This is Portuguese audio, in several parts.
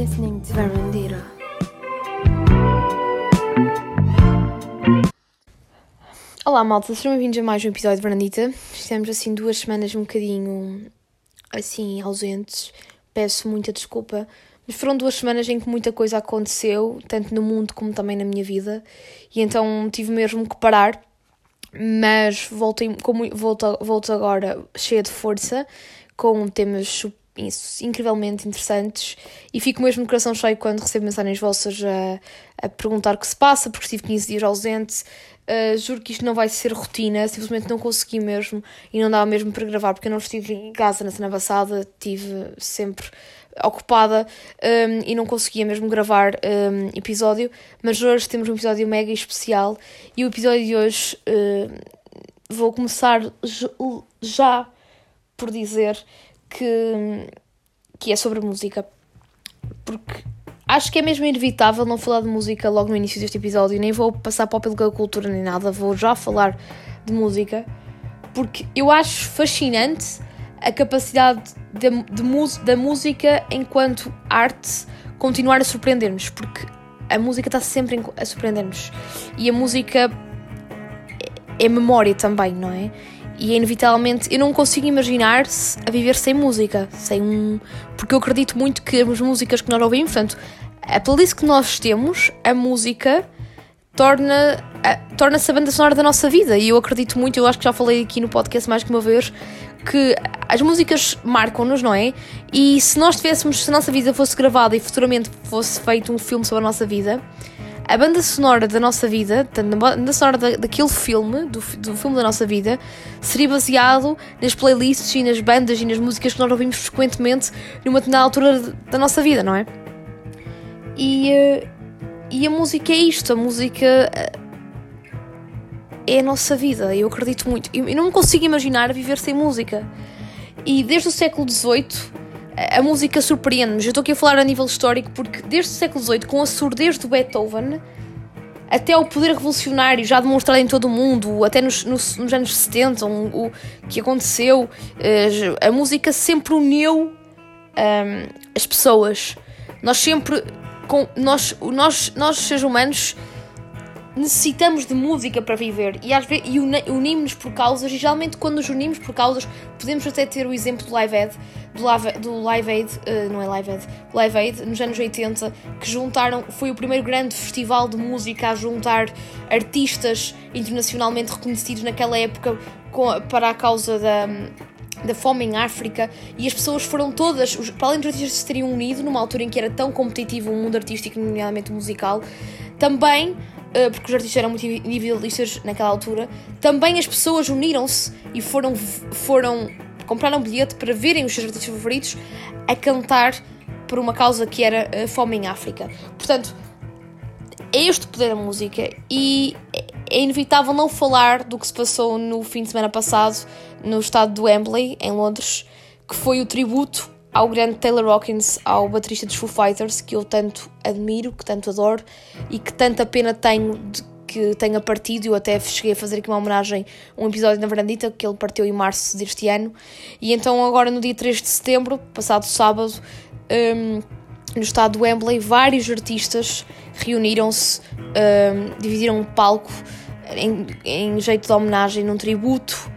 listening to Verandira. Olá malta, sejam bem-vindos a mais um episódio de Verandita. Estamos assim duas semanas um bocadinho assim ausentes. Peço muita desculpa, mas foram duas semanas em que muita coisa aconteceu, tanto no mundo como também na minha vida, e então tive mesmo que parar. Mas voltei, como, volto, volto agora cheia de força, com temas isso, incrivelmente interessantes e fico mesmo de coração cheio quando recebo mensagens vossas a, a perguntar o que se passa, porque estive 15 dias ausente. Uh, juro que isto não vai ser rotina, simplesmente não consegui mesmo e não dava mesmo para gravar porque eu não estive em casa na semana passada, estive sempre ocupada um, e não conseguia mesmo gravar um, episódio, mas hoje temos um episódio mega especial e o episódio de hoje uh, vou começar já por dizer que, que é sobre música. Porque acho que é mesmo inevitável não falar de música logo no início deste episódio. Nem vou passar para o cultura nem nada, vou já falar de música. Porque eu acho fascinante a capacidade de, de, da música enquanto arte continuar a surpreender-nos. Porque a música está sempre a surpreender-nos. E a música é, é memória também, não é? E é inevitavelmente eu não consigo imaginar-se a viver sem música, sem um. Porque eu acredito muito que as músicas que nós ouvimos, portanto, a playlist que nós temos, a música torna torna-se a banda sonora da nossa vida e eu acredito muito, eu acho que já falei aqui no podcast mais que uma vez que as músicas marcam-nos, não é? E se nós tivéssemos, se a nossa vida fosse gravada e futuramente fosse feito um filme sobre a nossa vida, a banda sonora da nossa vida, a banda sonora da, daquele filme, do, do filme da nossa vida, seria baseado nas playlists e nas bandas e nas músicas que nós ouvimos frequentemente numa determinada altura da nossa vida, não é? E, eh, e a música é isto, a música eh, é a nossa vida, eu acredito muito. Eu, eu não me consigo imaginar viver sem música. E desde o século XVIII a música surpreende-nos. Eu estou aqui a falar a nível histórico porque desde o século XVIII, com a surdez do Beethoven, até o poder revolucionário já demonstrado em todo o mundo, até nos, nos, nos anos 70, um, o que aconteceu, uh, a música sempre uniu um, as pessoas. Nós sempre, com, nós, nós, nós seres humanos, necessitamos de música para viver. E, às vezes, e unimos-nos por causas, e geralmente quando nos unimos por causas, podemos até ter o exemplo do Live Aid, do Live, do Live Aid, uh, não é Live Aid, Live Aid, nos anos 80, que juntaram, foi o primeiro grande festival de música a juntar artistas internacionalmente reconhecidos naquela época com, para a causa da, da fome em África. E as pessoas foram todas, para além dos artistas se teriam unido numa altura em que era tão competitivo o mundo artístico, nomeadamente musical, também Uh, porque os artistas eram muito individualistas naquela altura, também as pessoas uniram-se e foram, foram compraram um bilhete para verem os seus artistas favoritos a cantar por uma causa que era a fome em África. Portanto, é este o poder da música e é inevitável não falar do que se passou no fim de semana passado no estado do Wembley, em Londres, que foi o tributo ao grande Taylor Hawkins, ao baterista dos Foo Fighters, que eu tanto admiro, que tanto adoro e que tanta pena tenho de que tenha partido. Eu até cheguei a fazer aqui uma homenagem, um episódio na Verandita, que ele partiu em março deste ano. E então, agora no dia 3 de setembro, passado sábado, um, no estado do Wembley, vários artistas reuniram-se, um, dividiram um palco em, em jeito de homenagem, num tributo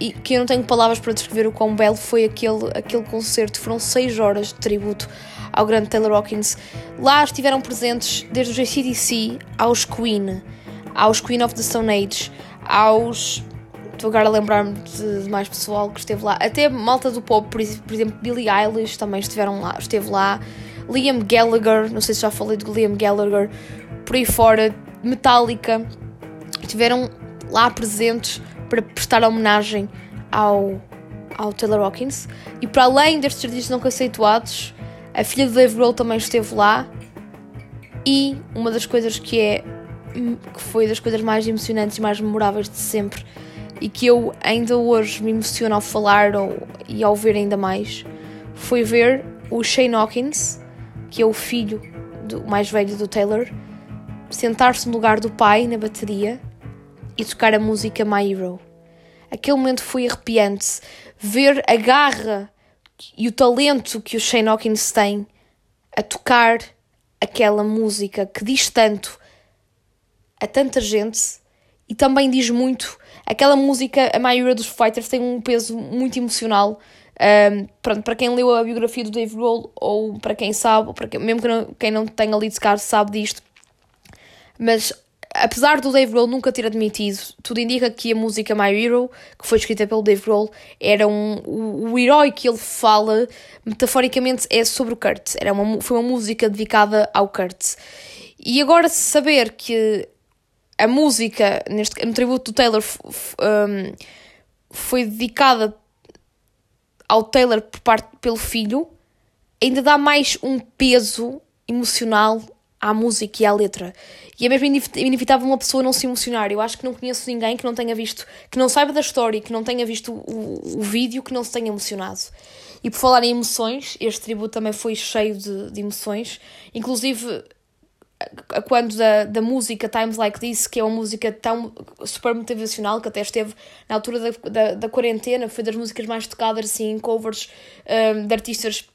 e que eu não tenho palavras para descrever o quão belo foi aquele, aquele concerto. Foram seis horas de tributo ao grande Taylor Hawkins. Lá estiveram presentes desde os ACDC aos Queen, aos Queen of the Stone Age, aos. Estou agora a lembrar-me de, mais pessoal que esteve lá. Até malta do pop, por, por exemplo, Billie Eilish também estiveram lá, esteve lá. Liam Gallagher, não sei se já falei de Liam Gallagher, por aí fora, Metallica, estiveram lá presentes para prestar homenagem ao, ao Taylor Hawkins. E para além destes artistas não conceituados, a filha do Dave Grohl também esteve lá. E uma das coisas que é que foi das coisas mais emocionantes e mais memoráveis de sempre e que eu ainda hoje me emociono ao falar ou, e ao ver ainda mais foi ver o Shane Hawkins, que é o filho do, mais velho do Taylor, sentar-se no lugar do pai na bateria e tocar a música My Hero. Aquele momento foi arrepiante. Ver a garra e o talento que o Shane Hawkins tem a tocar aquela música que diz tanto a tanta gente e também diz muito. Aquela música, a maioria dos Fighters tem um peso muito emocional. Um, pronto, para quem leu a biografia do Dave Grohl, ou para quem sabe, ou para quem, mesmo que não, quem não tenha lido Scar sabe disto, mas apesar do Dave Grohl nunca ter admitido, tudo indica que a música My Hero, que foi escrita pelo Dave Grohl, era um, o, o herói que ele fala, metaforicamente, é sobre o Kurt. Era uma, foi uma música dedicada ao Kurt. E agora saber que a música, neste, no tributo do Taylor, um, foi dedicada ao Taylor por parte pelo filho, ainda dá mais um peso emocional à música e à letra. E é mesmo inevitável uma pessoa não se emocionar. Eu acho que não conheço ninguém que não tenha visto, que não saiba da história, que não tenha visto o, o vídeo, que não se tenha emocionado. E por falar em emoções, este tributo também foi cheio de, de emoções. Inclusive, quando da, da música Times Like This, que é uma música tão super motivacional, que até esteve na altura da, da, da quarentena, foi das músicas mais tocadas assim, em covers um, de artistas,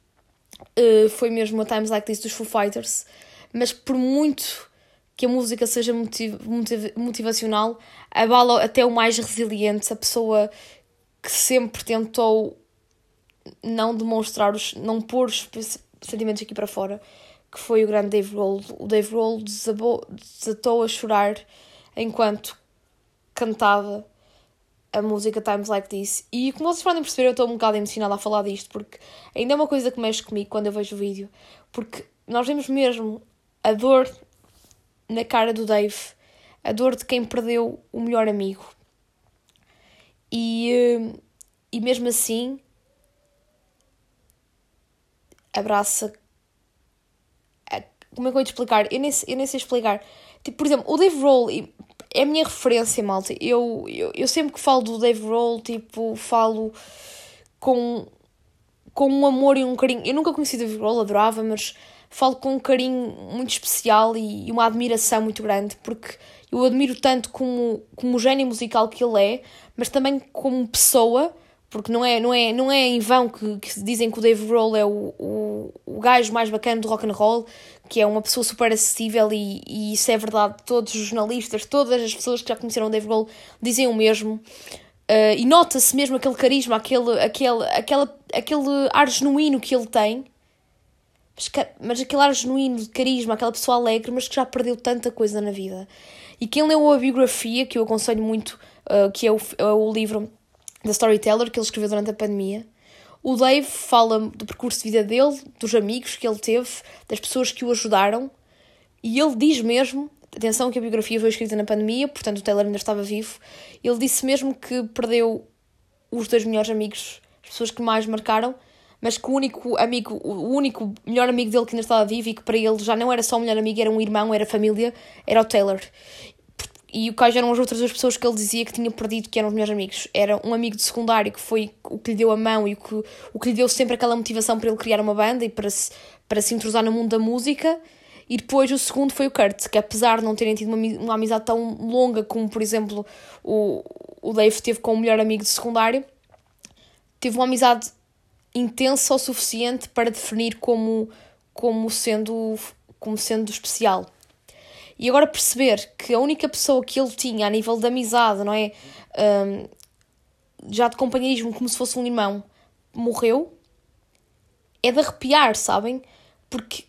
uh, foi mesmo a Times Like This dos Foo Fighters mas por muito que a música seja motiv motiv motivacional, abala até o mais resiliente, a pessoa que sempre tentou não demonstrar, os, não pôr os sentimentos aqui para fora, que foi o grande Dave Grohl. O Dave Grohl desatou a chorar enquanto cantava a música Times Like This. E como vocês podem perceber, eu estou um bocado emocionada a falar disto, porque ainda é uma coisa que mexe comigo quando eu vejo o vídeo, porque nós vemos mesmo a dor na cara do Dave, a dor de quem perdeu o melhor amigo. E, eh, e mesmo assim, abraça. Como é que eu vou te explicar? Eu nem, eu nem sei explicar. Tipo, por exemplo, o Dave Roll é a minha referência, malta. Eu, eu, eu sempre que falo do Dave Roll, tipo, falo com, com um amor e um carinho. Eu nunca conheci o Dave Roll, adorava, mas falo com um carinho muito especial e uma admiração muito grande, porque eu admiro tanto como, como o gênio musical que ele é, mas também como pessoa, porque não é, não é, não é em vão que, que dizem que o Dave Grohl é o, o, o gajo mais bacana do rock and roll, que é uma pessoa super acessível e, e isso é verdade. Todos os jornalistas, todas as pessoas que já conheceram o Dave Grohl dizem o mesmo. Uh, e nota-se mesmo aquele carisma, aquele, aquele, aquele, aquele ar genuíno que ele tem mas, aquele ar genuíno de carisma, aquela pessoa alegre, mas que já perdeu tanta coisa na vida. E quem leu a biografia, que eu aconselho muito, uh, que é o, é o livro da Storyteller, que ele escreveu durante a pandemia, o Dave fala do percurso de vida dele, dos amigos que ele teve, das pessoas que o ajudaram, e ele diz mesmo, atenção que a biografia foi escrita na pandemia, portanto o Taylor ainda estava vivo, ele disse mesmo que perdeu os dois melhores amigos, as pessoas que mais marcaram, mas que o único amigo, o único melhor amigo dele que ainda estava vivo e que para ele já não era só um melhor amigo, era um irmão, era família, era o Taylor. E o quais eram as outras duas pessoas que ele dizia que tinha perdido, que eram os melhores amigos. Era um amigo de secundário que foi o que lhe deu a mão e o que, o que lhe deu sempre aquela motivação para ele criar uma banda e para se, para se intrusar no mundo da música. E depois o segundo foi o Kurt, que apesar de não terem tido uma, uma amizade tão longa como, por exemplo, o, o Dave teve com o melhor amigo de secundário, teve uma amizade intensa o suficiente para definir como, como, sendo, como sendo especial. E agora perceber que a única pessoa que ele tinha a nível de amizade, não é? Um, já de companheirismo, como se fosse um irmão, morreu, é de arrepiar, sabem? Porque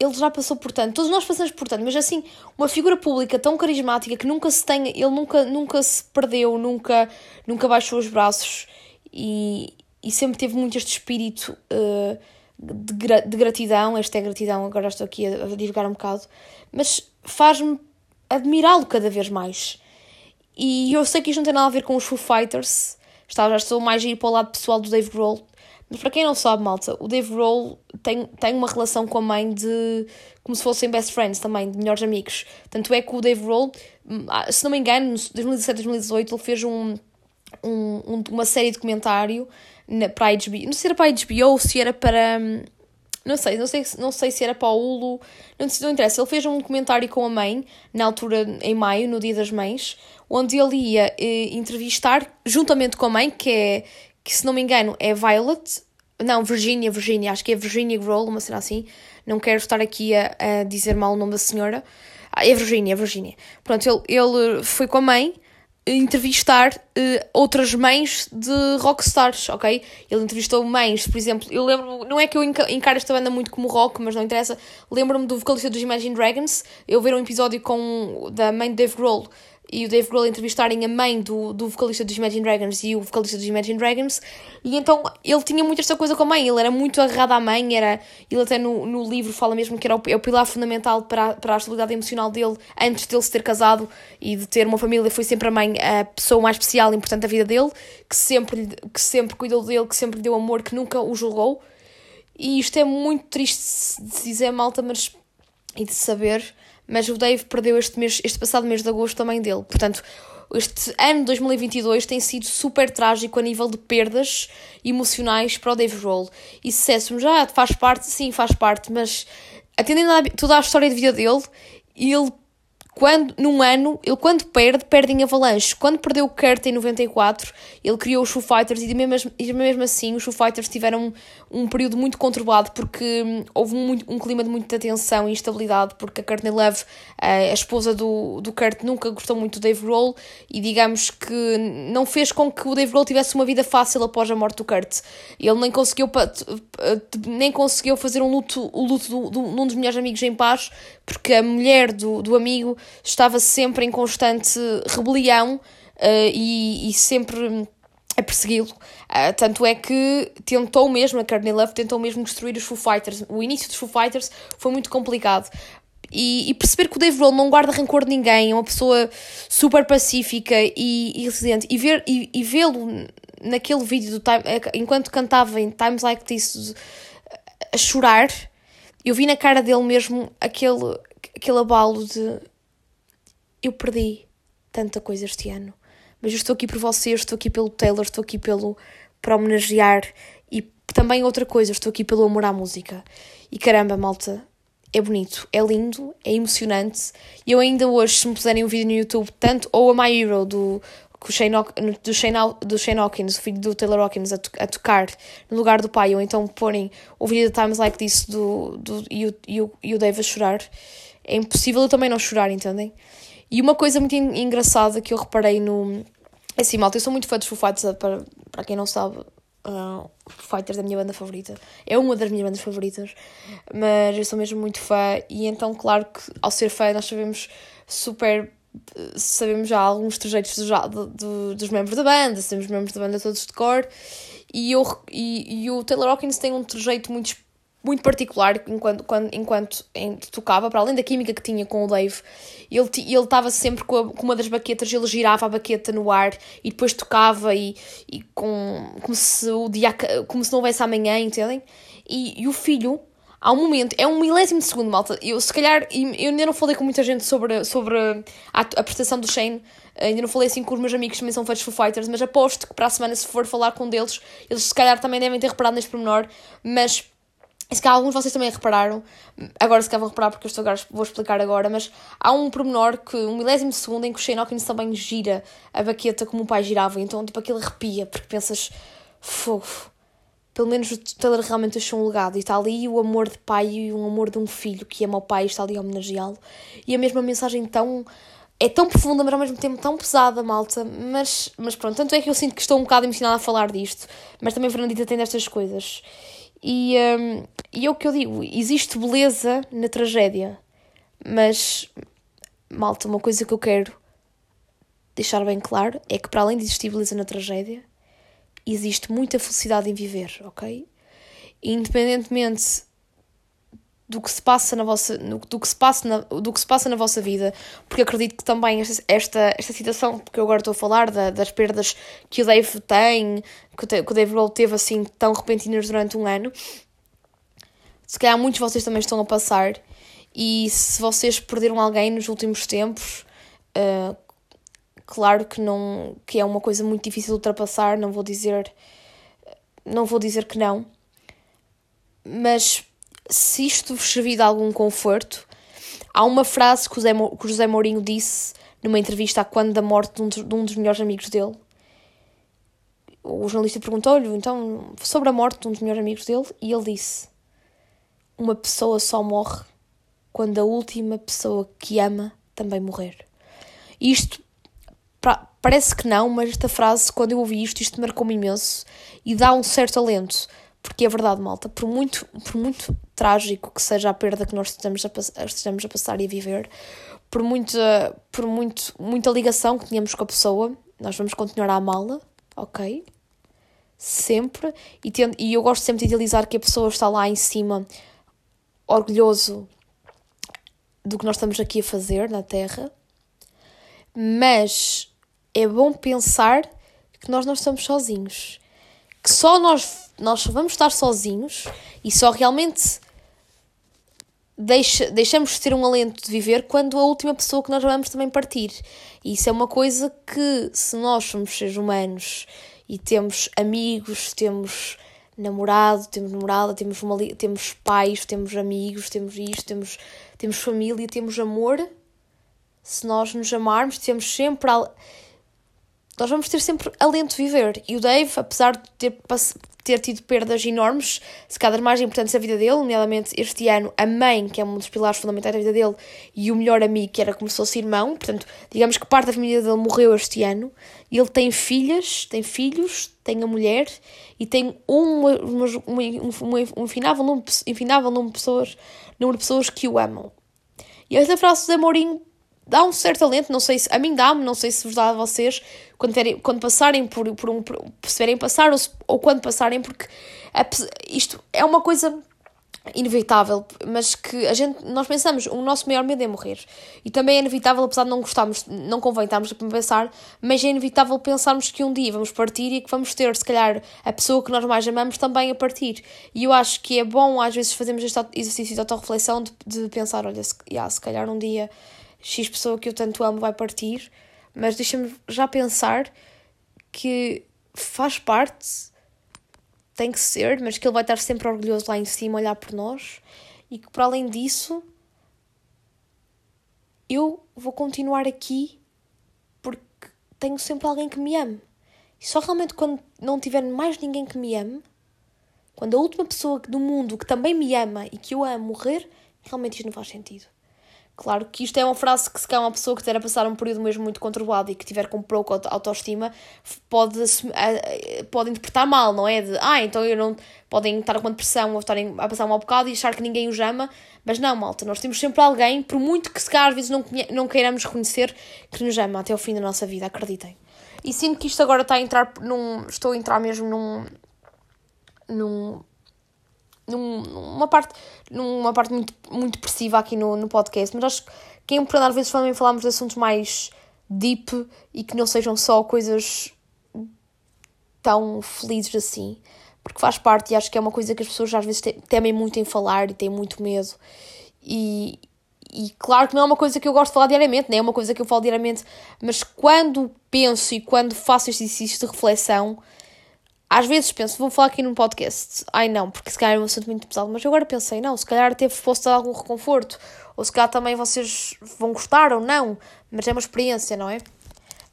ele já passou por tanto, todos nós passamos por tanto, mas assim, uma figura pública tão carismática que nunca se tenha, ele nunca, nunca se perdeu, nunca, nunca baixou os braços e, e sempre teve muito este espírito uh, de, gra de, gratidão. Esta é gratidão, agora estou aqui a, a divulgar um bocado, mas faz-me admirá-lo cada vez mais. E eu sei que isto não tem nada a ver com os Foo Fighters, está, já estou mais a ir para o lado pessoal do Dave Grohl, mas para quem não sabe, malta, o Dave Grohl tem, tem uma relação com a mãe de. como se fossem best friends também, de melhores amigos. Tanto é que o Dave Grohl, hum, ah, se não me engano, em 2017, 2018, ele fez um, um, uma série de documentário na, para a HBO. Não sei se era para a HBO ou se era para. Hum, não sei, não sei, não sei se era para o Hulu. Não, não interessa. Ele fez um comentário com a mãe, na altura, em maio, no Dia das Mães, onde ele ia eh, entrevistar, juntamente com a mãe, que é, que se não me engano, é Violet, Não, Virginia, Virginia, acho que é Virginia Grohl, uma cena assim. Não quero estar aqui a, a dizer mal o nome da senhora. Ah, é Virginia, é Virginia. Pronto, ele, ele foi com a mãe entrevistar uh, outras mães de rockstars, ok? Ele entrevistou mães, por exemplo, eu lembro, não é que eu encaro esta banda muito como rock, mas não interessa, lembro-me do vocalista dos Imagine Dragons, eu ver um episódio com da mãe de Dave Grohl e o Dave Grohl entrevistarem a mãe do, do vocalista dos Imagine Dragons e o vocalista dos Imagine Dragons, e então ele tinha muito esta coisa com a mãe, ele era muito agarrado à mãe, era, ele até no, no livro fala mesmo que era o, é o pilar fundamental para, a, para a estabilidade emocional dele antes dele se ter casado e de ter uma família, foi sempre a mãe a pessoa mais especial e importante da vida dele, que sempre, que sempre cuidou dele, que sempre lhe deu amor, que nunca o julgou. E isto é muito triste de dizer, malta, mas e de saber, mas o Dave perdeu este, mês, este passado mês de agosto também dele. Portanto, este ano 2022 tem sido super trágico a nível de perdas emocionais para o Dave Roll. E se dissessemos, já faz parte, sim, faz parte, mas atendendo a toda a história de vida dele, ele quando, num ano, ele quando perde, perde em avalanche. Quando perdeu o Kurt em 94, ele criou os Foo Fighters e mesmo, e mesmo assim os Foo Fighters tiveram um, um período muito conturbado porque hum, houve um, um, clima de muita tensão e instabilidade porque a Courtney Love, a, a esposa do, do Kurt, nunca gostou muito do Dave Grohl e digamos que não fez com que o Dave Grohl tivesse uma vida fácil após a morte do Kurt. Ele nem conseguiu, nem conseguiu fazer um luto, o luto de um dos melhores amigos em paz porque a mulher do, do amigo estava sempre em constante rebelião uh, e, e sempre a persegui-lo. Uh, tanto é que tentou mesmo, a Courtney Love tentou mesmo destruir os Foo Fighters. O início dos Foo Fighters foi muito complicado. E, e perceber que o Dave Grohl não guarda rancor de ninguém, é uma pessoa super pacífica e, e resiliente. E, ver, e, e vê-lo naquele vídeo, do time, eh, enquanto cantava em Times Like This, a chorar, eu vi na cara dele mesmo aquele, aquele abalo de eu perdi tanta coisa este ano. Mas eu estou aqui por vocês, estou aqui pelo Taylor, estou aqui pelo para homenagear e também outra coisa, estou aqui pelo amor à música. E caramba, malta, é bonito, é lindo, é emocionante. E eu ainda hoje, se me puserem um vídeo no YouTube, tanto ou a My Hero do, do, Shane, do, Shane, do Shane Hawkins, o filho do Taylor Hawkins, a, to, a tocar no lugar do pai, ou então porem o vídeo de Times Like This do, do, e, o, e, o, e o Dave a chorar, é impossível eu também não chorar, entendem? E uma coisa muito engraçada que eu reparei no. É assim, malta, eu sou muito fã dos Foo Fighters, para, para quem não sabe, uh, Fighters é a minha banda favorita. É uma das minhas bandas favoritas, mas eu sou mesmo muito fã, e então, claro que ao ser fã, nós sabemos super. Sabemos já alguns trejeitos do, do, dos membros da banda, sabemos membros da banda todos de cor, e, eu, e, e o Taylor Hawkins tem um trejeito muito muito particular enquanto, quando, enquanto tocava, para além da química que tinha com o Dave, ele ele estava sempre com, a, com, uma das baquetas, ele girava a baqueta no ar e depois tocava e, e com, como, se o dia, como se não houvesse amanhã, entendem? E, e o filho, há um momento, é um milésimo de segundo, malta. Eu, se calhar, eu ainda não falei com muita gente sobre, sobre a, a prestação do Shane, ainda não falei assim com os meus amigos que também são fãs Foo Fighters, mas aposto que para a semana, se for falar com um deles, eles se calhar também devem ter reparado neste pormenor, mas se calhar alguns de vocês também repararam, agora se calhar vão reparar porque eu estou agora, vou explicar agora, mas há um pormenor que, um milésimo de segundo, em que o Shane Hawkins também gira a baqueta como o pai girava, então tipo aquilo arrepia, porque pensas, fofo, pelo menos o Taylor realmente deixou um legado, e está ali o amor de pai e o amor de um filho que ama o pai e está ali a homenageá-lo, e a mesma mensagem tão é tão profunda, mas ao mesmo tempo tão pesada, malta. Mas, mas pronto, tanto é que eu sinto que estou um bocado emocionada a falar disto. Mas também Fernandita tem destas coisas. E, um, e é o que eu digo: existe beleza na tragédia, mas, malta, uma coisa que eu quero deixar bem claro é que, para além de existir beleza na tragédia, existe muita felicidade em viver, ok? independentemente do que se passa na vossa do que se passa na, do que se passa na vossa vida porque acredito que também esta esta, esta situação que eu agora estou a falar da, das perdas que o Dave tem que o, Dave Roll teve assim tão repentinas durante um ano se calhar muitos de vocês também estão a passar e se vocês perderam alguém nos últimos tempos uh, claro que não que é uma coisa muito difícil de ultrapassar não vou dizer não vou dizer que não mas se isto vos servir de algum conforto, há uma frase que o, José, que o José Mourinho disse numa entrevista a quando da morte de um, de um dos melhores amigos dele. o jornalista perguntou-lhe então sobre a morte de um dos melhores amigos dele e ele disse: Uma pessoa só morre quando a última pessoa que ama também morrer. Isto parece que não, mas esta frase, quando eu ouvi isto, isto marcou-me imenso e dá um certo alento. Porque é verdade, malta, por muito, por muito trágico que seja a perda que nós estamos a, estamos a passar e a viver, por, muita, por muito, muita ligação que tínhamos com a pessoa, nós vamos continuar a amá-la, ok? Sempre. E, tendo, e eu gosto sempre de idealizar que a pessoa está lá em cima, orgulhoso do que nós estamos aqui a fazer na Terra, mas é bom pensar que nós não estamos sozinhos que só nós, nós vamos estar sozinhos e só realmente deixa, deixamos de ter um alento de viver quando a última pessoa que nós vamos também partir. E isso é uma coisa que, se nós somos seres humanos e temos amigos, temos namorado, temos namorada, temos, uma, temos pais, temos amigos, temos isto, temos, temos família, temos amor, se nós nos amarmos, temos sempre nós vamos ter sempre alento viver. E o Dave, apesar de ter, ter tido perdas enormes, se cada mais importantes da vida dele, nomeadamente este ano, a mãe, que é um dos pilares fundamentais da vida dele, e o melhor amigo, que era como se fosse irmão, portanto, digamos que parte da família dele morreu este ano. E ele tem filhas, tem filhos, tem a mulher e tem um, um, um, um infinável, número, infinável número, de pessoas, número de pessoas que o amam. E esta frase de Amorim dá um certo alento, não sei se a mim dá-me, não sei se vos dá a vocês, quando, terem, quando passarem por, por um. Perceberem passar ou, ou quando passarem, porque isto é uma coisa inevitável, mas que a gente, nós pensamos, o nosso maior medo é morrer. E também é inevitável, apesar de não gostarmos, não convém estarmos a pensar, mas é inevitável pensarmos que um dia vamos partir e que vamos ter, se calhar, a pessoa que nós mais amamos também a partir. E eu acho que é bom, às vezes, fazermos este exercício de autorreflexão, de, de pensar, olha, se, yeah, se calhar um dia X pessoa que eu tanto amo vai partir, mas deixa-me já pensar que faz parte, tem que ser, mas que ele vai estar sempre orgulhoso lá em cima, olhar por nós e que para além disso eu vou continuar aqui porque tenho sempre alguém que me ame. E só realmente quando não tiver mais ninguém que me ame, quando a última pessoa do mundo que também me ama e que eu amo morrer, realmente isto não faz sentido. Claro que isto é uma frase que se calhar uma pessoa que estiver a passar um período mesmo muito conturbado e que tiver com pouca autoestima pode, pode interpretar mal, não é? De, ah, então eu não... Podem estar com depressão ou estarem a passar um mau bocado e achar que ninguém os ama, mas não, malta, nós temos sempre alguém, por muito que se calhar às vezes não, não queiramos reconhecer, que nos ama até o fim da nossa vida, acreditem. E sinto que isto agora está a entrar num... Estou a entrar mesmo num... num numa parte, numa parte muito, muito depressiva aqui no, no podcast, mas acho que é importante às vezes também falarmos de assuntos mais deep e que não sejam só coisas tão felizes assim, porque faz parte e acho que é uma coisa que as pessoas às vezes temem muito em falar e têm muito medo. E, e claro que não é uma coisa que eu gosto de falar diariamente, nem é uma coisa que eu falo diariamente, mas quando penso e quando faço este exercício de reflexão, às vezes penso, vou falar aqui num podcast. Ai não, porque se calhar é um assunto muito pesado. Mas agora pensei, não, se calhar posso dar algum reconforto. Ou se calhar também vocês vão gostar ou não. Mas é uma experiência, não é?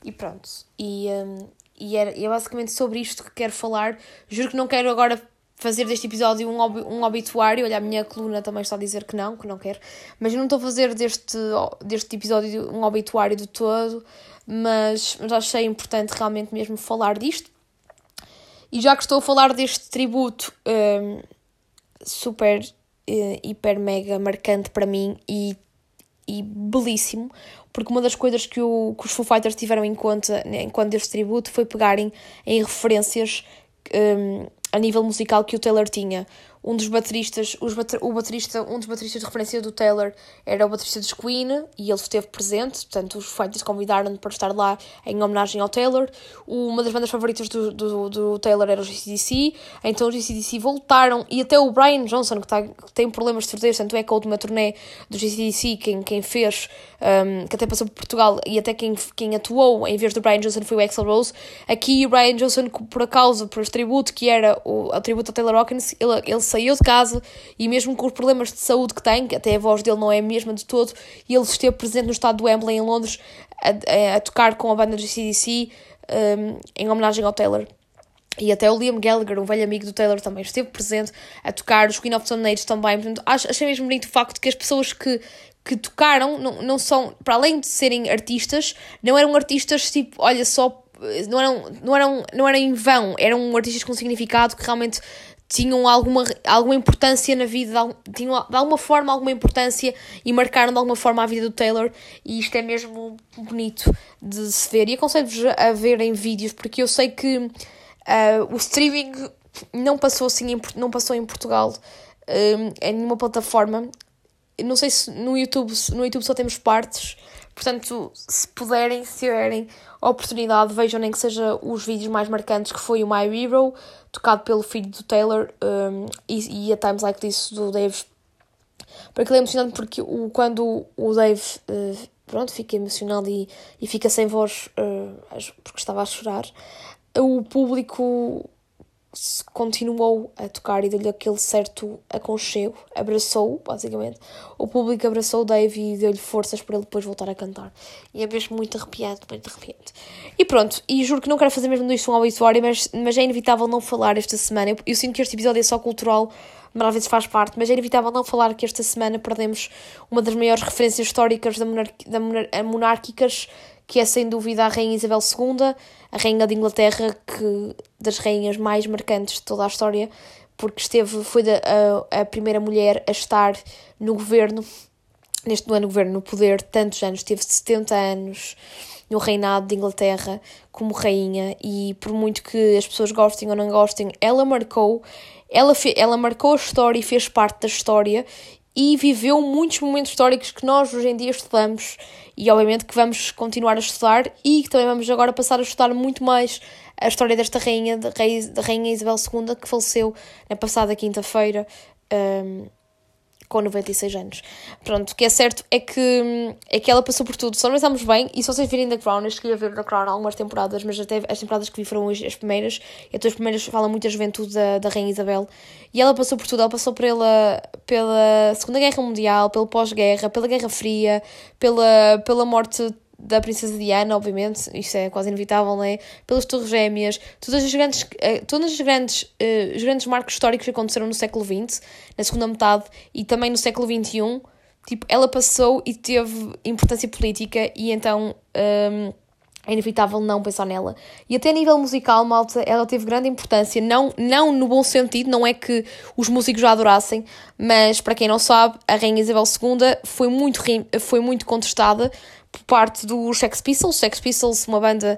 E pronto. E, um, e, é, é basicamente sobre isto que quero falar. Juro que não quero agora fazer deste episódio um, ob, um obituário. Olha, a minha coluna também está a dizer que não, que não quero. Mas eu não estou a fazer deste, deste episódio um obituário de todo. Mas, mas achei importante realmente mesmo falar disto e já que estou a falar deste tributo um, super, uh, hiper, mega marcante para mim e, e belíssimo, porque uma das coisas que, o, que os Foo Fighters tiveram em conta né, enquanto deste tributo foi pegarem em referências um, a nível musical que o Taylor tinha um dos bateristas, os bater, o baterista, um dos bateristas de referência do Taylor era o baterista dos Queen e ele esteve presente, portanto os Fighters convidaram-no para estar lá em homenagem ao Taylor. Uma das bandas favoritas do, do, do Taylor era o GCDC, então os GCDC voltaram e até o Brian Johnson, que, tá, que tem problemas de surdez, tanto é que a última turnê do GCDC, quem, quem fez, um, que até passou por Portugal e até quem, quem atuou em vez do Brian Johnson foi o Axel Rose. Aqui o Brian Johnson, por causa, por este tributo, que era o, o tributo ao Taylor Hawkins, ele, ele saiu de casa e mesmo com os problemas de saúde que tem, que até a voz dele não é a mesma de todo, e ele esteve presente no estado do Wembley em Londres a, a, a tocar com a banda do CDC um, em homenagem ao Taylor. e até o Liam Gallagher, um velho amigo do Taylor, também esteve presente a tocar, os Queen of Stone Age também. Portanto, acho, achei mesmo bonito o facto de que as pessoas que, que tocaram não, não são, para além de serem artistas, não eram artistas tipo, olha só, não eram, não eram, não eram em vão, eram artistas com significado que realmente tinham alguma, alguma importância na vida, tinham de alguma forma alguma importância e marcaram de alguma forma a vida do Taylor e isto é mesmo bonito de se ver. E aconselho-vos a ver em vídeos porque eu sei que Uh, o streaming não passou assim não passou em Portugal um, em nenhuma plataforma. Não sei se no YouTube, no YouTube só temos partes. Portanto, se puderem, se tiverem oportunidade, vejam nem que seja os vídeos mais marcantes, que foi o My Hero, tocado pelo filho do Taylor, um, e, e a Times Like This do Dave. Porque ele é emocionante porque o, quando o Dave uh, pronto, fica emocionado e, e fica sem voz uh, porque estava a chorar, o público continuou a tocar e deu-lhe aquele certo aconchego, abraçou, basicamente. O público abraçou o Dave e deu-lhe forças para ele depois voltar a cantar. E é mesmo muito arrepiante, muito arrepiante. E pronto, e juro que não quero fazer mesmo disto um obituário, mas, mas é inevitável não falar esta semana. Eu, eu sinto que este episódio é só cultural, mas às vezes faz parte, mas é inevitável não falar que esta semana perdemos uma das maiores referências históricas da, monar da monar monárquicas que é sem dúvida a Rainha Isabel II, a Rainha de Inglaterra, que das rainhas mais marcantes de toda a história, porque esteve, foi a, a primeira mulher a estar no governo, neste ano governo, no poder, tantos anos, teve 70 anos no reinado de Inglaterra como rainha e por muito que as pessoas gostem ou não gostem, ela marcou, ela, fe, ela marcou a história e fez parte da história e viveu muitos momentos históricos que nós hoje em dia estudamos e obviamente que vamos continuar a estudar e que também vamos agora passar a estudar muito mais a história desta rainha, da rainha Isabel II, que faleceu na passada quinta-feira. Um, com 96 anos. Pronto, o que é certo é que, é que ela passou por tudo. Só estamos bem, e se vocês virem The Crown, eu escolhi a ver The Crown algumas temporadas, mas até as temporadas que vi foram as primeiras, e até as primeiras falam muito da juventude da, da Rainha Isabel, e ela passou por tudo. Ela passou pela, pela Segunda Guerra Mundial, pelo pós-guerra, pela Guerra Fria, pela, pela morte da Princesa Diana, obviamente, isso é quase inevitável, não é? Pelas Torres Gêmeas, todas as grandes, uh, todas as grandes, uh, os grandes marcos históricos que aconteceram no século XX, na segunda metade, e também no século XXI, tipo, ela passou e teve importância política, e então um, é inevitável não pensar nela. E até a nível musical, malta, ela teve grande importância, não, não no bom sentido, não é que os músicos já adorassem, mas para quem não sabe, a Rainha Isabel II foi muito, foi muito contestada por parte dos Sex Pistols. Sex Pistols, uma banda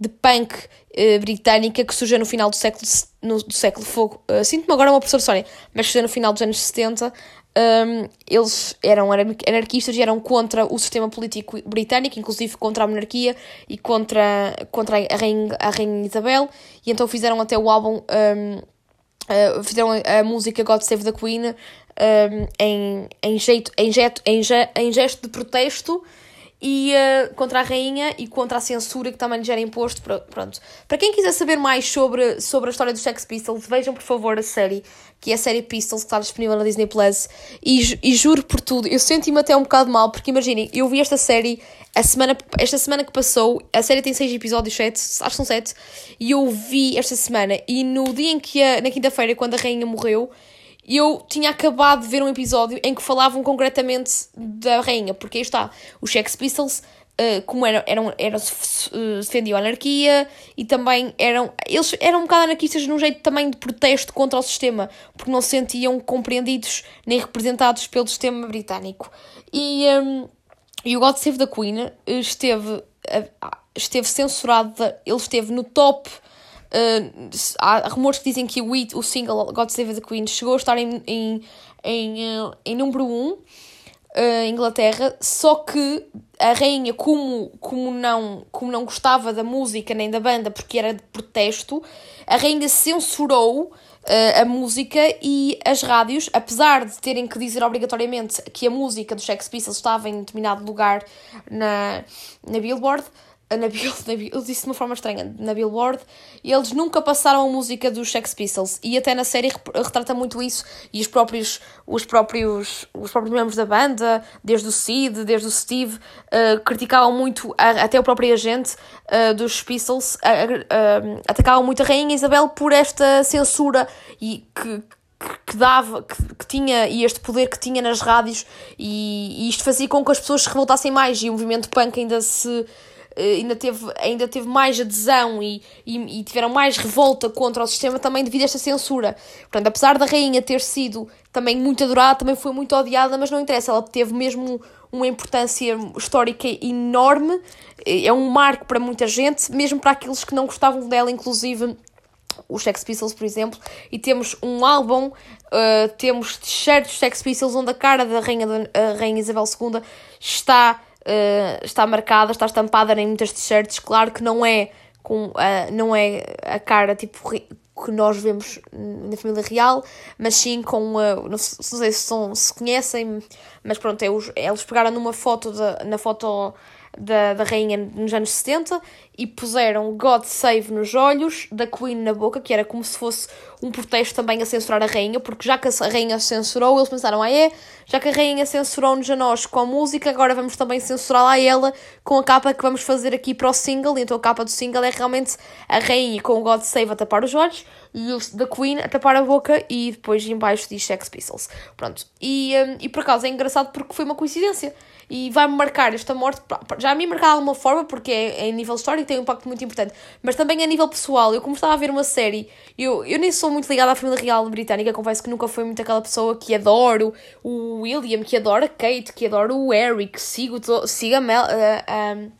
de punk uh, britânica que surgiu no final do século, no, do século fogo. Uh, Sinto-me agora uma professora Sónia, mas surgiu no final dos anos 70. Um, eles eram anarquistas e eram contra o sistema político britânico, inclusive contra a monarquia e contra, contra a, rainha, a rainha Isabel, e então fizeram até o álbum, um, uh, fizeram a, a, música God Save the Queen um, em, em, jeito, em, jeito, em, em gesto de protesto e uh, contra a rainha e contra a censura que também lhe era imposto. Pronto. Para quem quiser saber mais sobre, sobre a história dos Sex Pistols, vejam por favor a série, que é a série Pistols, que está disponível na Disney Plus. E, e juro por tudo, eu senti-me até um bocado mal, porque imaginem, eu vi esta série a semana, esta semana que passou, a série tem seis episódios, sete, acho que são sete, e eu vi esta semana, e no dia em que, a, na quinta-feira, quando a rainha morreu, eu tinha acabado de ver um episódio em que falavam concretamente da rainha, porque aí está, os Sex Pistols, uh, como eram, eram, eram uh, defendiam a anarquia e também eram, eles eram um bocado anarquistas num jeito também de protesto contra o sistema, porque não se sentiam compreendidos nem representados pelo sistema britânico. E, um, e o God Save the Queen esteve, uh, esteve censurado, ele esteve no top Uh, há rumores que dizem que o, o single God Save the Queen chegou a estar em, em, em, uh, em número 1 um, uh, Inglaterra, só que a rainha, como, como, não, como não gostava da música nem da banda porque era de protesto, a rainha censurou uh, a música e as rádios, apesar de terem que dizer obrigatoriamente que a música Sex Pistols estava em determinado lugar na, na Billboard, na, na, eu disse de uma forma estranha, na Billboard, e eles nunca passaram a música dos Sex Pistols. E até na série retrata muito isso. E os próprios, os próprios, os próprios membros da banda, desde o Sid, desde o Steve, uh, criticavam muito, a, até o próprio agente uh, dos Pistols, uh, atacavam muito a Rainha Isabel por esta censura e que, que dava, que, que, tinha, e este poder que tinha nas rádios, e, e isto fazia com que as pessoas se revoltassem mais, e o movimento punk ainda se ainda teve, ainda teve mais adesão e, e, e, tiveram mais revolta contra o sistema também devido a esta censura. Portanto, apesar da rainha ter sido também muito adorada, também foi muito odiada, mas não interessa, ela teve mesmo uma importância histórica enorme, é um marco para muita gente, mesmo para aqueles que não gostavam dela, inclusive os Sex Pistols, por exemplo, e temos um álbum, uh, temos t-shirts dos Sex Pistols onde a cara da rainha, da, rainha Isabel II está uh, está marcada, está estampada em muitas t-shirts. Claro que não é, com, uh, não é a cara tipo que nós vemos na família real, mas sim com. Uh, não, sei se, são, se conhecem, mas pronto, é os, eles pegaram numa foto, de, na foto da, da rainha nos anos 70 e puseram God Save nos olhos, da Queen na boca, que era como se fosse um protesto também a censurar a rainha, porque já que a rainha censurou, eles pensaram, ah é, já que a rainha censurou-nos a nós com a música, agora vamos também censurá-la a ela com a capa que vamos fazer aqui para o single, então a capa do single é realmente a rainha com o God Save a tapar os olhos e o da Queen a tapar a boca e depois embaixo diz Sex Pistols. Pronto. E, um, e por acaso é engraçado porque foi uma coincidência e vai-me marcar esta morte, já a mim marcar de alguma forma, porque é, é a nível histórico tem um impacto muito importante, mas também a nível pessoal. Eu, como estava a ver uma série, eu, eu nem sou muito ligada à família real britânica, confesso que nunca fui muito aquela pessoa que adoro o William, que adora a Kate, que adora o Eric, sigo, sigo a Mel. Uh, um,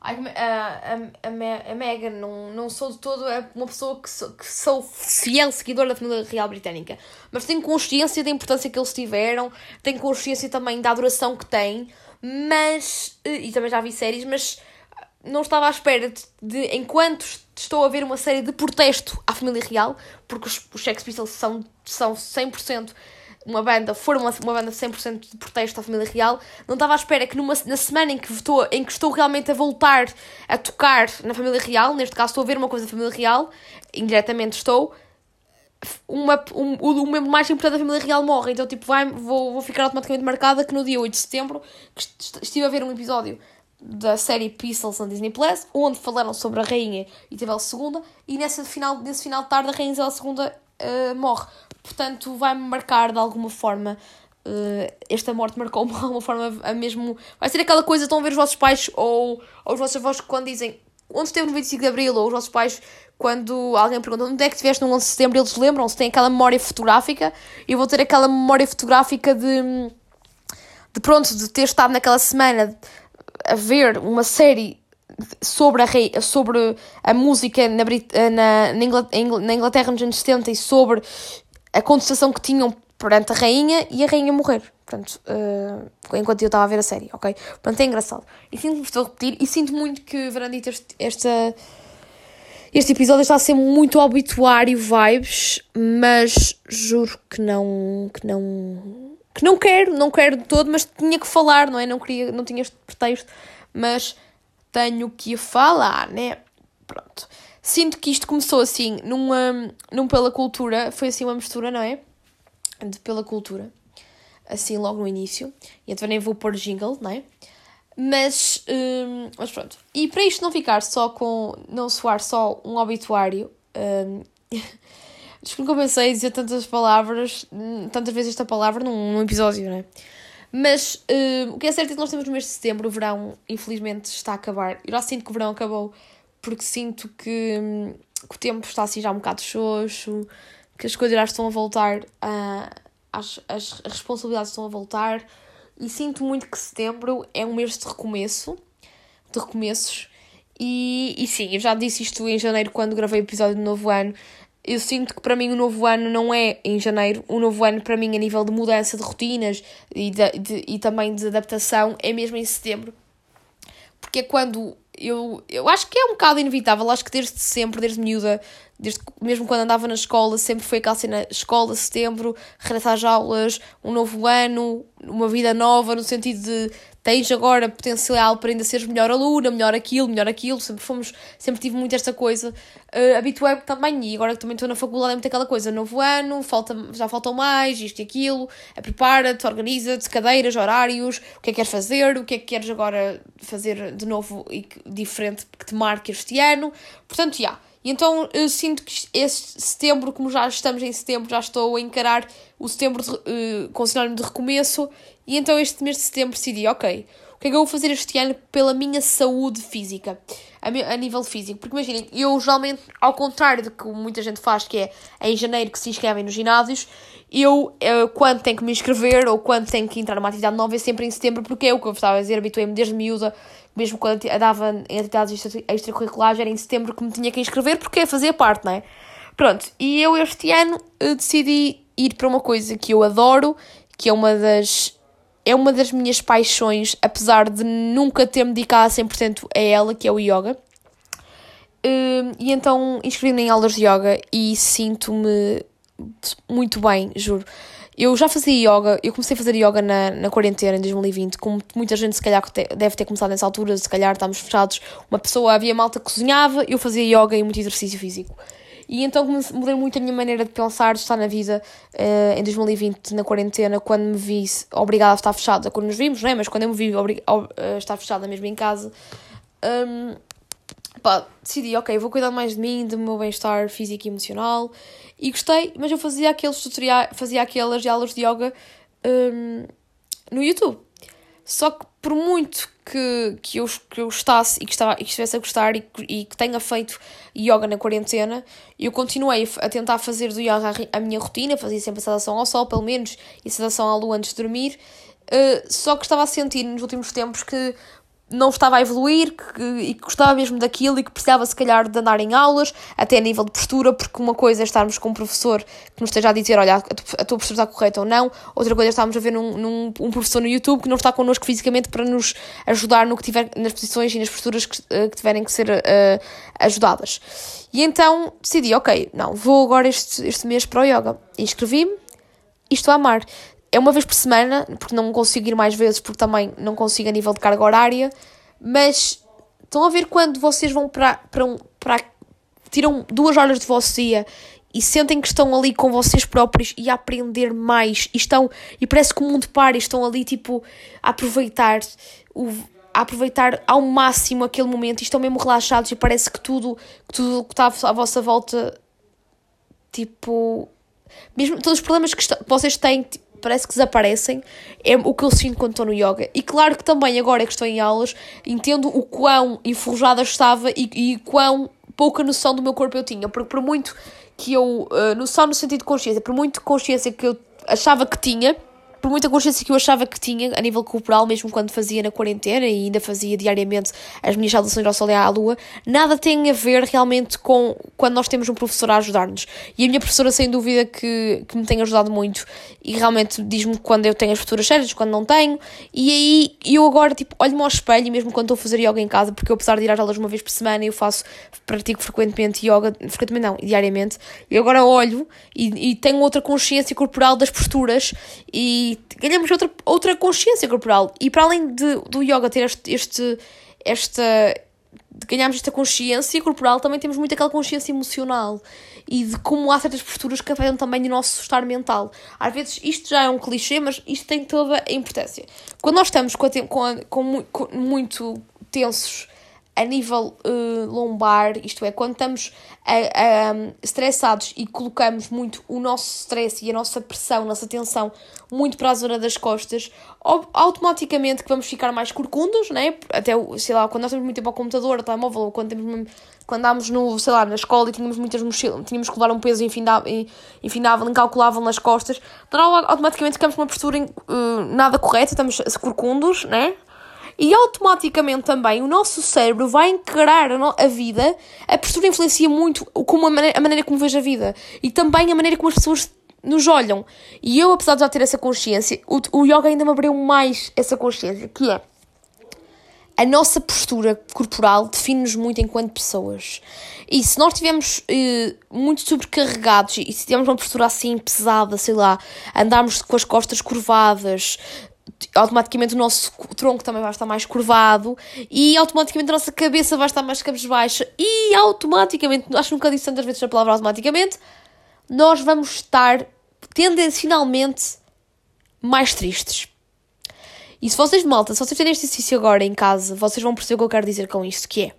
a, a, a, a Megan, não, não sou de todo uma pessoa que sou, que sou fiel seguidora da família real britânica, mas tenho consciência da importância que eles tiveram, tenho consciência também da adoração que têm, mas. e também já vi séries, mas não estava à espera de, de enquanto estou a ver uma série de protesto à família real, porque os, os Pistols são, são 100% uma banda, for uma, uma banda 100% de protesto à família real, não estava à espera que numa, na semana em que, estou, em que estou realmente a voltar a tocar na família real, neste caso estou a ver uma coisa da família real, indiretamente estou, uma, um, o, o membro mais importante da família real morre, então tipo, vai, vou, vou ficar automaticamente marcada que no dia 8 de setembro estive a ver um episódio da série Pistols na Disney Plus, onde falaram sobre a rainha Isabel II, e nesse final, nesse final de tarde a rainha Isabel II uh, morre portanto vai-me marcar de alguma forma. Uh, esta morte marcou-me de alguma forma a mesmo. Vai ser aquela coisa, estão a ver os vossos pais ou, ou os vossos avós quando dizem onde esteve no 25 de Abril, ou os vossos pais, quando alguém pergunta onde é que estiveste no 11 de Setembro, eles lembram-se, têm aquela memória fotográfica. Eu vou ter aquela memória fotográfica de, de pronto, de ter estado naquela semana a ver uma série sobre a, sobre a música na, na, na Inglaterra nos anos 70 e sobre a contestação que tinham perante a rainha e a rainha morrer. Portanto, uh, enquanto eu estava a ver a série, ok? Portanto, é engraçado. E sinto-me, estou a repetir, e sinto muito que, Verandita, este, esta, este episódio está a ser muito obituário vibes, mas juro que não, que não, que não quero, não quero de todo, mas tinha que falar, não é? Não queria, não tinha este pretexto, mas tenho que falar, né? Pronto. Sinto que isto começou assim, numa, num pela cultura, foi assim uma mistura, não é? De pela cultura, assim logo no início. E então nem vou pôr jingle, não é? Mas, hum, mas pronto. E para isto não ficar só com. não soar só um obituário. Hum, Desculpa que eu pensei dizer tantas palavras, tantas vezes esta palavra num, num episódio, não é? Mas hum, o que é certo é que nós temos no mês de setembro, o verão, infelizmente, está a acabar. Eu já sinto que o verão acabou porque sinto que, que, o tempo está assim já um bocado xoxo, que as coisas já estão a voltar, a, as, as responsabilidades estão a voltar, e sinto muito que setembro é um mês de recomeço, de recomeços, e, e sim, eu já disse isto em janeiro quando gravei o episódio do novo ano, eu sinto que para mim o novo ano não é em janeiro, o novo ano para mim a nível de mudança de rotinas e, de, de, e também de adaptação é mesmo em setembro, porque é quando eu, eu acho que é um bocado inevitável, acho que desde sempre, desde miúda, desde, mesmo quando andava na escola, sempre foi aquela cena, escola, setembro, regressar às aulas, um novo ano, uma vida nova, no sentido de tens agora potencial para ainda seres melhor aluna, melhor aquilo, melhor aquilo, sempre fomos, sempre tive muito esta coisa, uh, habituei-me também, e agora que também estou na faculdade é muito aquela coisa, novo ano, falta, já faltam mais, isto e aquilo, é, prepara-te, organiza-te, cadeiras, horários, o que é que queres fazer, o que é que queres agora fazer de novo e diferente que te marque este ano, portanto, já. Yeah e então eu sinto que este setembro, como já estamos em setembro, já estou a encarar o setembro de, uh, com sinónimo de recomeço. E então este mês de setembro decidi, ok, o que é que eu vou fazer este ano pela minha saúde física? A, nível físico. Porque imaginem, eu geralmente, ao contrário do que muita gente faz, que é em janeiro que se inscrevem nos ginásios, eu, eu, quando tenho que me inscrever ou quando tenho que entrar numa atividade nova é sempre em setembro, porque é o que eu estava a dizer, habituei-me desde miúda mesmo quando andava em atividades extracurriculares, era em setembro que me tinha que inscrever, porque é fazer parte, não é? Pronto, e eu este ano eh, decidi ir para uma coisa que eu adoro, que é uma das, é uma das minhas paixões, apesar de nunca ter-me dedicado a 100% a ela, que é o yoga. Uh, e então inscrevi-me em aulas de yoga e sinto-me muito bem, juro. Eu já fazia yoga, eu comecei a fazer yoga na, na quarentena em 2020, como muita gente se calhar deve ter começado nessa altura, se calhar estávamos fechados, uma pessoa, havia malta que cozinhava, eu fazia yoga e muito exercício físico. E então mudei muito a minha maneira de pensar, de estar na vida uh, em 2020, na quarentena, quando me vi obrigada a estar fechada, quando nos vimos, não é? Mas quando eu me vi a estar fechada mesmo em casa, um, pá, decidi, ok, vou cuidar mais de mim, do meu bem-estar físico e emocional. E gostei, mas eu fazia aqueles tutoriais, fazia aquelas aulas de yoga um, no YouTube. Só que por muito que, que, eu, que eu gostasse e que, estava, e que estivesse a gostar e, e que tenha feito yoga na quarentena, eu continuei a tentar fazer do yoga a, minha rotina, fazia sempre a saudação ao sol, pelo menos, e a saudação à lua antes de dormir. Uh, só que estava a sentir nos últimos tempos que não estava a evoluir que, e que gostava mesmo daquilo e que precisava se calhar de andar em aulas, até a nível de postura, porque uma coisa é estarmos com um professor que nos esteja a dizer, olha, a tua postura está correta ou não, outra coisa é estarmos a ver num, num, um professor no YouTube que não está connosco fisicamente para nos ajudar no que tiver, nas posições e nas posturas que, uh, que tiverem que ser uh, ajudadas. E então decidi, ok, não, vou agora este, este mês para o yoga. Inscrevi-me e estou a amar é uma vez por semana, porque não consigo ir mais vezes, porque também não consigo a nível de carga horária, mas estão a ver quando vocês vão para, para, um, para tiram duas horas do vosso dia e sentem que estão ali com vocês próprios e a aprender mais e estão e parece que o mundo para e estão ali tipo a aproveitar o a aproveitar ao máximo aquele momento e estão mesmo relaxados e parece que tudo que tudo que está à vossa volta tipo mesmo todos os problemas que, que vocês têm tipo, parece que desaparecem, é o que eu sinto quando estou no yoga. E claro que também, agora que estou em aulas, entendo o quão enferrujada estava e, e quão pouca noção do meu corpo eu tinha, porque por muito que eu, uh, noção no sentido de consciência, por muito consciência que eu achava que tinha, por muita consciência que eu achava que tinha a nível corporal, mesmo quando fazia na quarentena e ainda fazia diariamente as minhas saudações ao sol e à lua, nada tem a ver realmente com quando nós temos um professor a ajudar-nos. E a minha professora, sem dúvida, que, que me tem ajudado muito e realmente diz-me quando eu tenho as posturas certas, quando não tenho. E aí eu agora, tipo, olho-me ao espelho, mesmo quando estou a fazer yoga em casa, porque eu, apesar de ir às aulas uma vez por semana, eu faço, pratico frequentemente yoga, frequentemente não, diariamente, eu agora olho e, e tenho outra consciência corporal das posturas e ganhamos outra, outra consciência corporal. E para além de, do yoga ter este, este esta de ganharmos esta consciência corporal, também temos muito aquela consciência emocional e de como há certas posturas que afetam também o nosso estar mental. Às vezes isto já é um clichê, mas isto tem toda a importância. Quando nós estamos com, a, com, a, com, com muito tensos a nível uh, lombar, isto é, quando estamos estressados e colocamos muito o nosso stress e a nossa pressão, a nossa tensão muito para a zona das costas, automaticamente que vamos ficar mais corcundos, né? Até, sei lá, quando nós temos muito tempo ao computador, ao telemóvel, ou quando, temos, quando andámos no, sei lá, na escola e tínhamos muitas mochilas, tínhamos que levar um peso infindável, infindável incalculável nas costas, então automaticamente ficamos com uma postura uh, nada correta, estamos corcundos, né? E automaticamente também o nosso cérebro vai encarar a, vida. A postura influencia muito como a, maneira, a maneira como vejo a vida e também a maneira como as pessoas nos olham. E eu, apesar de já ter essa consciência, o, o yoga ainda me abriu mais essa consciência, que é a nossa postura corporal define-nos muito enquanto pessoas. E se nós estivermos eh, muito sobrecarregados e se tivermos uma postura assim pesada, sei lá, andarmos com as costas curvadas, automaticamente o nosso tronco também vai estar mais curvado e automaticamente a nossa cabeça vai estar mais cabisbaixa e automaticamente, acho que nunca disse tantas vezes a palavra automaticamente, nós vamos estar tendencionalmente mais tristes. E se vocês, malta, se vocês fizerem este exercício agora em casa, vocês vão perceber o que eu quero dizer com isto, que é...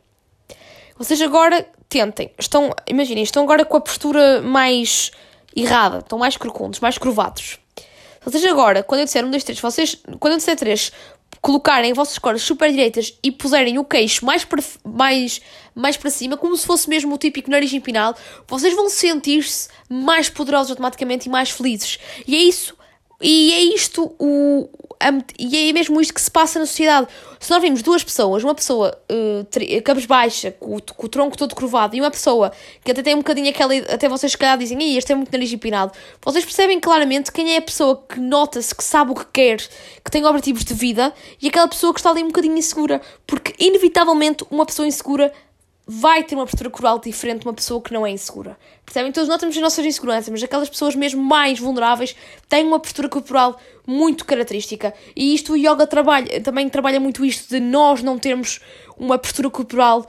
Vocês agora tentem, estão, imaginem, estão agora com a postura mais errada, estão mais crocundos, mais curvados. Vocês agora, quando eu disser um, dois, três, vocês, quando eu disser três, colocarem as vossas cordas super direitas e puserem o queixo mais para, mais, mais para cima, como se fosse mesmo o típico nariz empinado, vocês vão sentir-se mais poderosos automaticamente e mais felizes. E é isso, e é isto o, e é mesmo isto que se passa na sociedade. Se nós vimos duas pessoas, uma pessoa uh, cabisbaixa, com, com, o tronco todo curvado, e uma pessoa que até tem um bocadinho aquela. Até vocês, se calhar, dizem, Ei, este é muito nariz empinado. Vocês percebem claramente quem é a pessoa que nota-se, que sabe o que quer, que tem objetivos de vida, e aquela pessoa que está ali um bocadinho insegura. Porque, inevitavelmente, uma pessoa insegura vai ter uma postura corporal diferente de uma pessoa que não é insegura. Percebem? Todos nós temos as nossas inseguranças, mas aquelas pessoas mesmo mais vulneráveis têm uma postura corporal muito característica. E isto o yoga trabalha, também trabalha muito isto de nós não termos uma postura corporal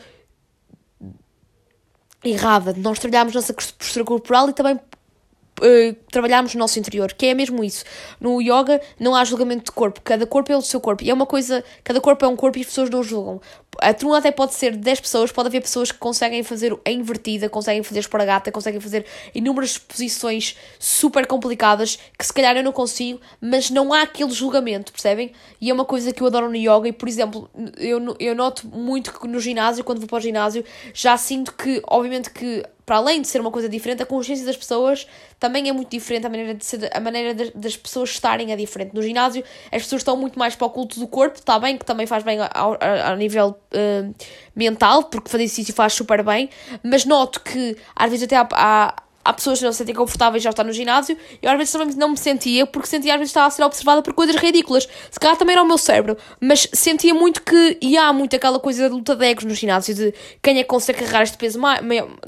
errada, de nós trabalharmos nossa postura corporal e também uh, trabalharmos no nosso interior, que é mesmo isso. No yoga não há julgamento de corpo, cada corpo é o seu corpo. E é uma coisa, cada corpo é um corpo e as pessoas não julgam. A turma até pode ser 10 pessoas, pode haver pessoas que conseguem fazer a invertida, conseguem fazer esparagata, conseguem fazer inúmeras posições super complicadas que se calhar eu não consigo, mas não há aquele julgamento, percebem? E é uma coisa que eu adoro no yoga e, por exemplo, eu, eu noto muito que no ginásio, quando vou para o ginásio, já sinto que, obviamente que para além de ser uma coisa diferente, a consciência das pessoas também é muito diferente, a maneira, de ser, a maneira de, das pessoas estarem é diferente. No ginásio, as pessoas estão muito mais para o culto do corpo, está bem, que também faz bem ao, ao, nível uh, mental, porque fazer exercício faz super bem, mas noto que às vezes até há, há há pessoas que não se sentem confortáveis já estar no ginásio, eu às vezes também não me sentia, porque sentia às vezes estava a ser observada por coisas ridículas. Se calhar também era o meu cérebro, mas sentia muito que, e há muito aquela coisa de luta de egos no ginásio, de quem é que consegue carregar este peso mais,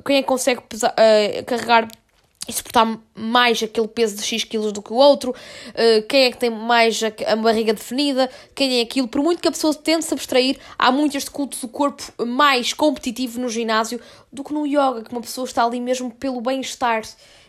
quem é que consegue pesar, uh, carregar e suportar mais aquele peso de X quilos do que o outro, uh, quem é que tem mais a, a, barriga definida, quem é aquilo. Por muito que a pessoa tente se abstrair, há muito este culto do corpo mais competitivo no ginásio do que no yoga, que uma pessoa está ali mesmo pelo bem-estar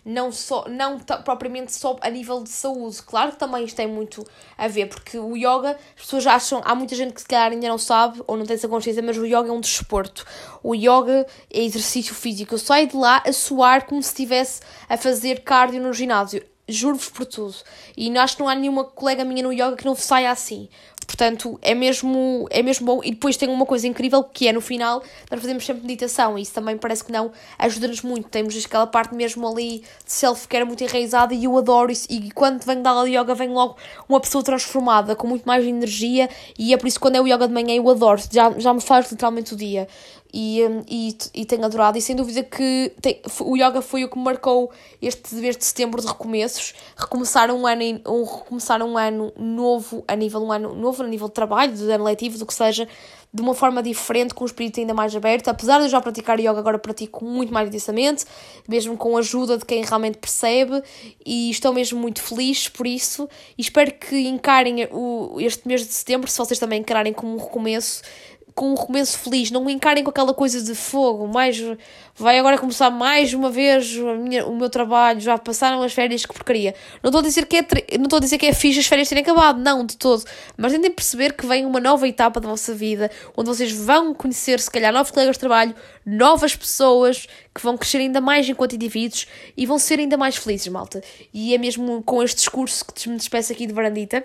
não, só, não propriamente só a nível de saúde. Claro que também isto tem muito a ver, porque o yoga, as pessoas acham, há muita gente que se calhar ainda não sabe ou não tem essa consciência, mas o yoga é um desporto. O yoga é exercício físico. Eu saio de lá a suar como se estivesse a fazer cardio no ginásio. Juro-vos por tudo. E acho que não há nenhuma colega minha no yoga que não saia assim. Portanto, é mesmo, é mesmo bom. E depois tem uma coisa incrível que é no final, nós fazemos sempre meditação e isso também parece que não ajuda-nos muito. Temos aquela parte mesmo ali de self-care muito enraizada e eu adoro isso. E quando venho da aula de yoga, vem logo uma pessoa transformada, com muito mais energia. E é por isso que quando é o yoga de manhã eu adoro, já, já me faz literalmente o dia e, hum, e, e tenho adorado. E sem dúvida que tem, o yoga foi o que marcou este de setembro de recomeços. Recomeçar um ano, um, recomeçar um ano novo a nível um ano novo, a nível de trabalho, de ano letivo, do que seja, de uma forma diferente, com o espírito ainda mais aberto. Apesar de eu já praticar yoga, agora pratico muito mais intensamente, mesmo com a ajuda de quem realmente percebe, e estou mesmo muito feliz por isso. E espero que encarem o, este mês de setembro, se vocês também encararem como um recomeço com um recomeço feliz, não encarem com aquela coisa de fogo, mais vai agora começar mais uma vez minha, o meu trabalho, já passaram as férias, que porcaria. Não estou a dizer que é, não estou a dizer que é fixe as férias terem acabado, não, de todo, mas tentem perceber que vem uma nova etapa da vossa vida, onde vocês vão conhecer, se calhar, novos colegas de trabalho, novas pessoas que vão crescer ainda mais enquanto indivíduos e vão ser ainda mais felizes, malta. E é mesmo com este discurso que me despeço aqui de Varandita.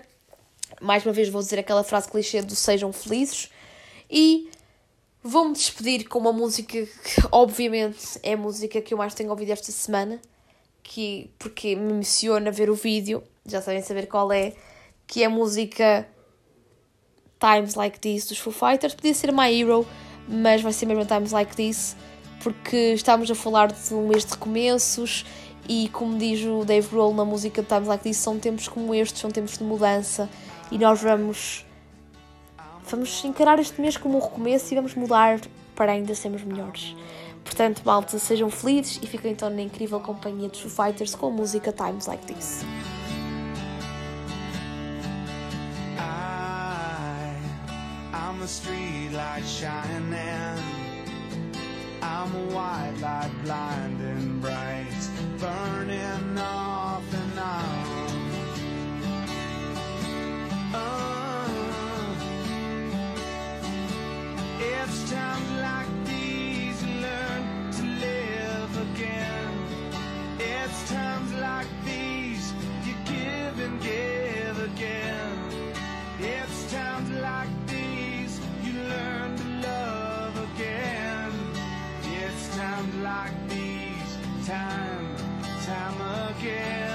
Mais uma vez vou dizer aquela frase clichê do sejam felizes e vou-me despedir com uma música que, obviamente, é a música que eu mais tenho ouvido esta semana, que, porque me emociona ver o vídeo, já sabem saber qual é, que é a música Times Like This dos Foo Fighters. Podia ser My Hero, mas vai ser mesmo Times Like This, porque estamos a falar de um mês de recomeços e, como diz o Dave Grohl na música Times Like This, são tempos como estes, são tempos de mudança e nós vamos vamos encarar este mês como um recomeço e vamos mudar para ainda sermos melhores. Portanto, malta, sejam felizes e fiquem então na incrível companhia dos Foo Fighters com a música Times Like This. Street light shining. I'm a white light blinding bright, burning off and on. Uh, it's times like these you learn to live again. It's times like these you give and give again. It's times like these you learn to love again. It's times like these, time, time again.